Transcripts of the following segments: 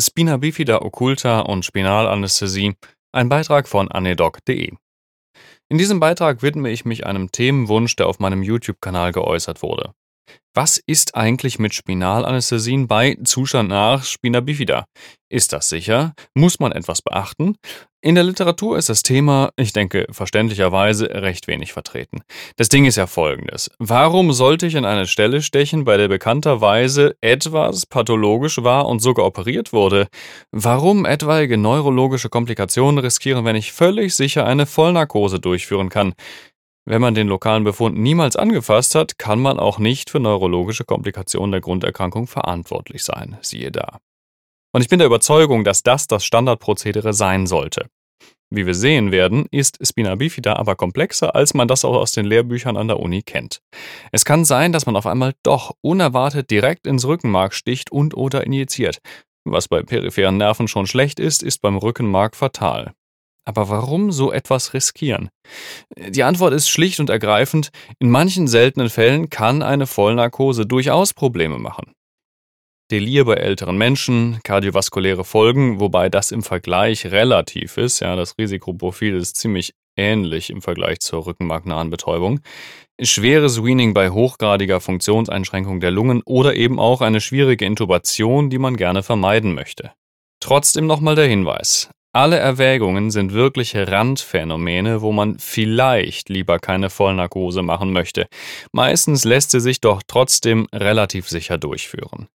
Spina bifida occulta und Spinalanästhesie, ein Beitrag von anedoc.de. In diesem Beitrag widme ich mich einem Themenwunsch, der auf meinem YouTube-Kanal geäußert wurde. Was ist eigentlich mit Spinalanästhesien bei Zustand nach Spina bifida? Ist das sicher? Muss man etwas beachten? In der Literatur ist das Thema, ich denke verständlicherweise, recht wenig vertreten. Das Ding ist ja folgendes. Warum sollte ich an eine Stelle stechen, bei der bekannterweise etwas pathologisch war und sogar operiert wurde? Warum etwaige neurologische Komplikationen riskieren, wenn ich völlig sicher eine Vollnarkose durchführen kann? Wenn man den lokalen Befund niemals angefasst hat, kann man auch nicht für neurologische Komplikationen der Grunderkrankung verantwortlich sein. Siehe da. Und ich bin der Überzeugung, dass das das Standardprozedere sein sollte. Wie wir sehen werden, ist Spina bifida aber komplexer, als man das auch aus den Lehrbüchern an der Uni kennt. Es kann sein, dass man auf einmal doch unerwartet direkt ins Rückenmark sticht und oder injiziert. Was bei peripheren Nerven schon schlecht ist, ist beim Rückenmark fatal. Aber warum so etwas riskieren? Die Antwort ist schlicht und ergreifend, in manchen seltenen Fällen kann eine Vollnarkose durchaus Probleme machen. Delir bei älteren Menschen, kardiovaskuläre Folgen, wobei das im Vergleich relativ ist. Ja, das Risikoprofil ist ziemlich ähnlich im Vergleich zur rückenmarknahen Betäubung. Schweres Weaning bei hochgradiger Funktionseinschränkung der Lungen oder eben auch eine schwierige Intubation, die man gerne vermeiden möchte. Trotzdem nochmal der Hinweis. Alle Erwägungen sind wirkliche Randphänomene, wo man vielleicht lieber keine Vollnarkose machen möchte. Meistens lässt sie sich doch trotzdem relativ sicher durchführen.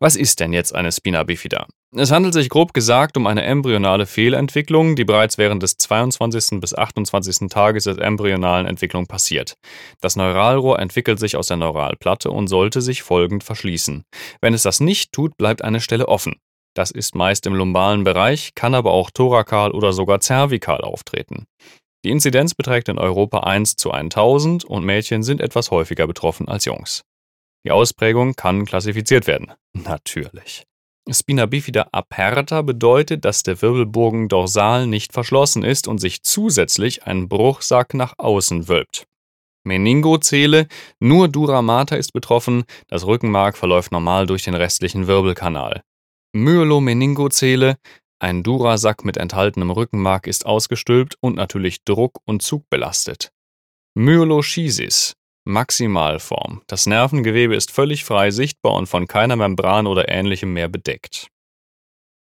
Was ist denn jetzt eine Spina bifida? Es handelt sich grob gesagt um eine embryonale Fehlentwicklung, die bereits während des 22. bis 28. Tages der embryonalen Entwicklung passiert. Das Neuralrohr entwickelt sich aus der Neuralplatte und sollte sich folgend verschließen. Wenn es das nicht tut, bleibt eine Stelle offen. Das ist meist im lumbalen Bereich, kann aber auch thorakal oder sogar zervikal auftreten. Die Inzidenz beträgt in Europa 1 zu 1000 und Mädchen sind etwas häufiger betroffen als Jungs. Die Ausprägung kann klassifiziert werden. Natürlich. Spina bifida aperta bedeutet, dass der Wirbelbogen dorsal nicht verschlossen ist und sich zusätzlich ein Bruchsack nach außen wölbt. Meningozele, nur Dura mater ist betroffen, das Rückenmark verläuft normal durch den restlichen Wirbelkanal. Myelomeningozele, ein Durasack mit enthaltenem Rückenmark ist ausgestülpt und natürlich druck- und zugbelastet. Myeloschisis, Maximalform. Das Nervengewebe ist völlig frei sichtbar und von keiner Membran oder ähnlichem mehr bedeckt.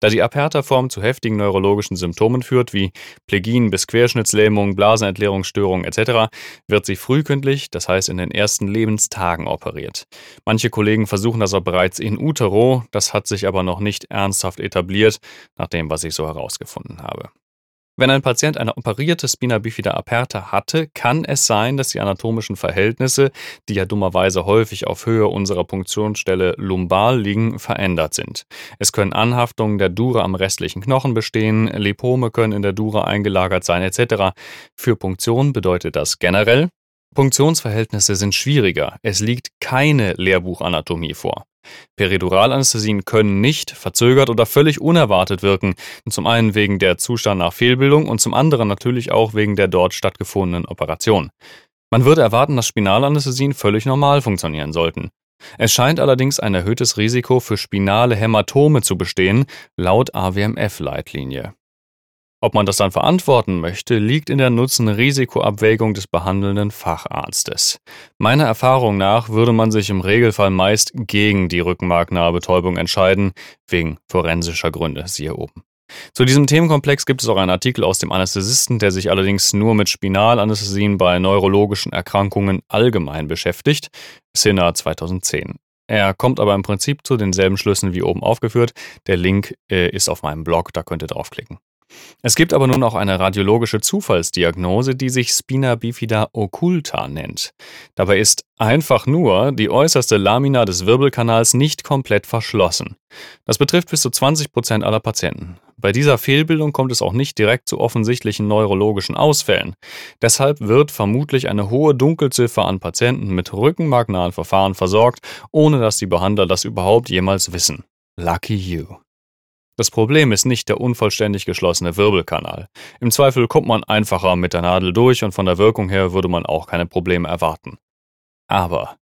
Da die Aperta-Form zu heftigen neurologischen Symptomen führt, wie Plegien bis Querschnittslähmung, Blasenentleerungsstörungen etc., wird sie frühkindlich, das heißt in den ersten Lebenstagen operiert. Manche Kollegen versuchen das auch bereits in utero, das hat sich aber noch nicht ernsthaft etabliert, nach dem, was ich so herausgefunden habe. Wenn ein Patient eine operierte Spina bifida aperta hatte, kann es sein, dass die anatomischen Verhältnisse, die ja dummerweise häufig auf Höhe unserer Punktionsstelle lumbal liegen, verändert sind. Es können Anhaftungen der Dura am restlichen Knochen bestehen, Lipome können in der Dura eingelagert sein etc. Für Punktion bedeutet das generell, Punktionsverhältnisse sind schwieriger. Es liegt keine Lehrbuchanatomie vor. Periduralanästhesien können nicht, verzögert oder völlig unerwartet wirken, zum einen wegen der Zustand nach Fehlbildung und zum anderen natürlich auch wegen der dort stattgefundenen Operation. Man würde erwarten, dass Spinalanästhesien völlig normal funktionieren sollten. Es scheint allerdings ein erhöhtes Risiko für spinale Hämatome zu bestehen, laut AWMF-Leitlinie. Ob man das dann verantworten möchte, liegt in der Nutzen-Risiko-Abwägung des behandelnden Facharztes. Meiner Erfahrung nach würde man sich im Regelfall meist gegen die rückenmarknahe Betäubung entscheiden, wegen forensischer Gründe, siehe oben. Zu diesem Themenkomplex gibt es auch einen Artikel aus dem Anästhesisten, der sich allerdings nur mit Spinalanästhesien bei neurologischen Erkrankungen allgemein beschäftigt, Sinna 2010. Er kommt aber im Prinzip zu denselben Schlüssen wie oben aufgeführt. Der Link äh, ist auf meinem Blog, da könnt ihr draufklicken. Es gibt aber nun auch eine radiologische Zufallsdiagnose, die sich Spina bifida occulta nennt. Dabei ist einfach nur die äußerste Lamina des Wirbelkanals nicht komplett verschlossen. Das betrifft bis zu 20 Prozent aller Patienten. Bei dieser Fehlbildung kommt es auch nicht direkt zu offensichtlichen neurologischen Ausfällen. Deshalb wird vermutlich eine hohe Dunkelziffer an Patienten mit rückenmarknahen Verfahren versorgt, ohne dass die Behandler das überhaupt jemals wissen. Lucky you. Das Problem ist nicht der unvollständig geschlossene Wirbelkanal. Im Zweifel kommt man einfacher mit der Nadel durch und von der Wirkung her würde man auch keine Probleme erwarten. Aber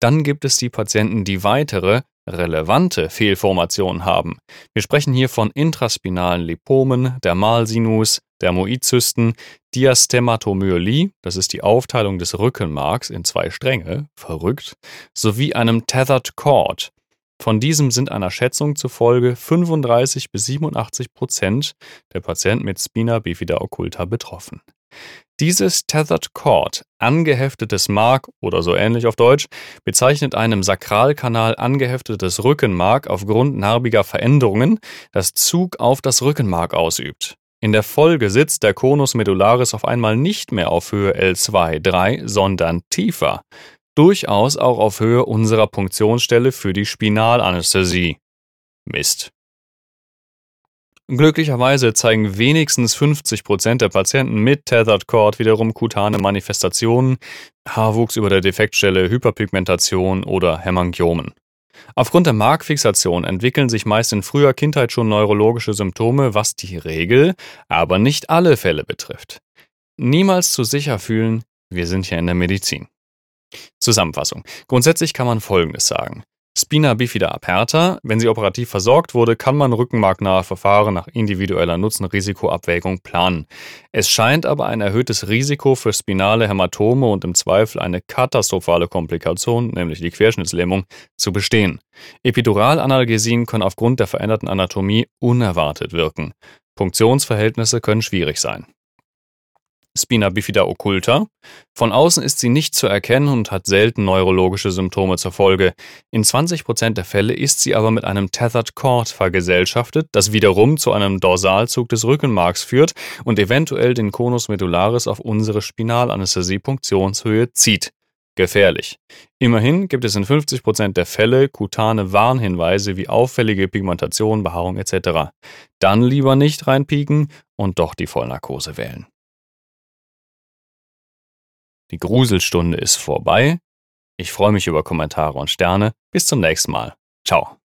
dann gibt es die Patienten, die weitere, relevante Fehlformationen haben. Wir sprechen hier von intraspinalen Lipomen, Dermalsinus, Dermoidzysten, Diastematomyelie, das ist die Aufteilung des Rückenmarks in zwei Stränge, verrückt, sowie einem Tethered Cord. Von diesem sind einer Schätzung zufolge 35 bis 87 Prozent der Patienten mit Spina bifida occulta betroffen. Dieses Tethered Cord, angeheftetes Mark oder so ähnlich auf Deutsch, bezeichnet einem Sakralkanal angeheftetes Rückenmark aufgrund narbiger Veränderungen, das Zug auf das Rückenmark ausübt. In der Folge sitzt der Conus medullaris auf einmal nicht mehr auf Höhe L2, 3, sondern tiefer. Durchaus auch auf Höhe unserer Punktionsstelle für die Spinalanästhesie. Mist. Glücklicherweise zeigen wenigstens 50% der Patienten mit Tethered Cord wiederum kutane Manifestationen, Haarwuchs über der Defektstelle, Hyperpigmentation oder Hämangiomen. Aufgrund der Markfixation entwickeln sich meist in früher Kindheit schon neurologische Symptome, was die Regel, aber nicht alle Fälle betrifft. Niemals zu sicher fühlen, wir sind hier in der Medizin. Zusammenfassung. Grundsätzlich kann man Folgendes sagen. Spina bifida aperta. Wenn sie operativ versorgt wurde, kann man rückenmarknahe Verfahren nach individueller Nutzen-Risikoabwägung planen. Es scheint aber ein erhöhtes Risiko für spinale Hämatome und im Zweifel eine katastrophale Komplikation, nämlich die Querschnittslähmung, zu bestehen. Epiduralanalgesien können aufgrund der veränderten Anatomie unerwartet wirken. Punktionsverhältnisse können schwierig sein. Spina bifida occulta. Von außen ist sie nicht zu erkennen und hat selten neurologische Symptome zur Folge. In 20% der Fälle ist sie aber mit einem Tethered Cord vergesellschaftet, das wiederum zu einem Dorsalzug des Rückenmarks führt und eventuell den Conus medullaris auf unsere Spinalanästhesie-Punktionshöhe zieht. Gefährlich. Immerhin gibt es in 50% der Fälle kutane Warnhinweise wie auffällige Pigmentation, Behaarung etc. Dann lieber nicht reinpieken und doch die Vollnarkose wählen. Die Gruselstunde ist vorbei. Ich freue mich über Kommentare und Sterne. Bis zum nächsten Mal. Ciao.